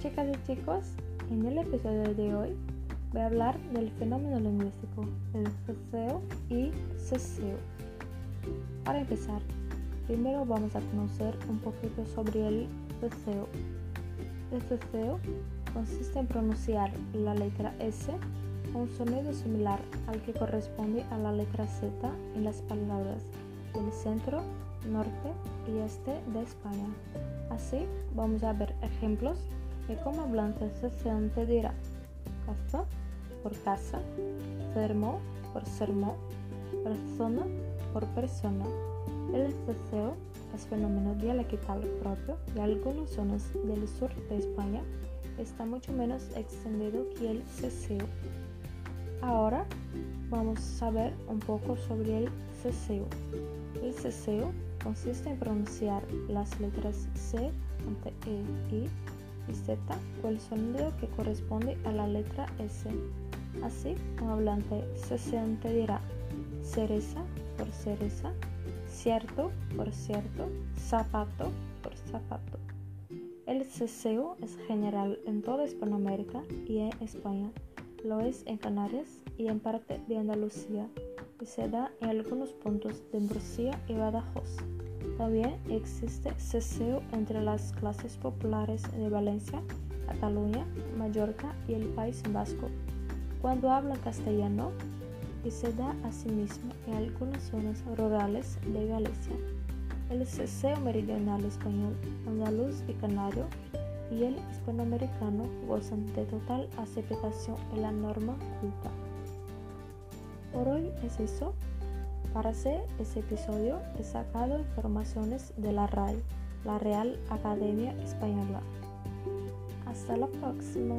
chicas y chicos, en el episodio de hoy voy a hablar del fenómeno lingüístico, el ceseo y ceseo. Para empezar, primero vamos a conocer un poquito sobre el ceseo. El ceseo consiste en pronunciar la letra S con un sonido similar al que corresponde a la letra Z en las palabras del centro, norte y este de España. Así vamos a ver ejemplos de cómo hablante se dirá casa por casa, sermo por sermo, persona por persona. El ceseo es fenómeno dialectal propio de algunas zonas del sur de España. Está mucho menos extendido que el ceseo. Ahora vamos a saber un poco sobre el ceseo. El ceseo consiste en pronunciar las letras C ante E, I y Z con el sonido que corresponde a la letra S. Así, un hablante cesante dirá cereza por cereza, cierto por cierto, zapato por zapato. El ceseo es general en toda Hispanoamérica y en España. Lo es en Canarias y en parte de Andalucía y se da en algunos puntos de Murcia y Badajoz. También existe ceseo entre las clases populares de Valencia, Cataluña, Mallorca y el País Vasco, cuando hablan castellano, y se da asimismo en algunas zonas rurales de Galicia. El ceseo meridional español, andaluz y canario y el hispanoamericano gozan de total aceptación en la norma culta. Por hoy es eso. Para hacer este episodio he sacado informaciones de la RAI, la Real Academia Española. Hasta la próxima.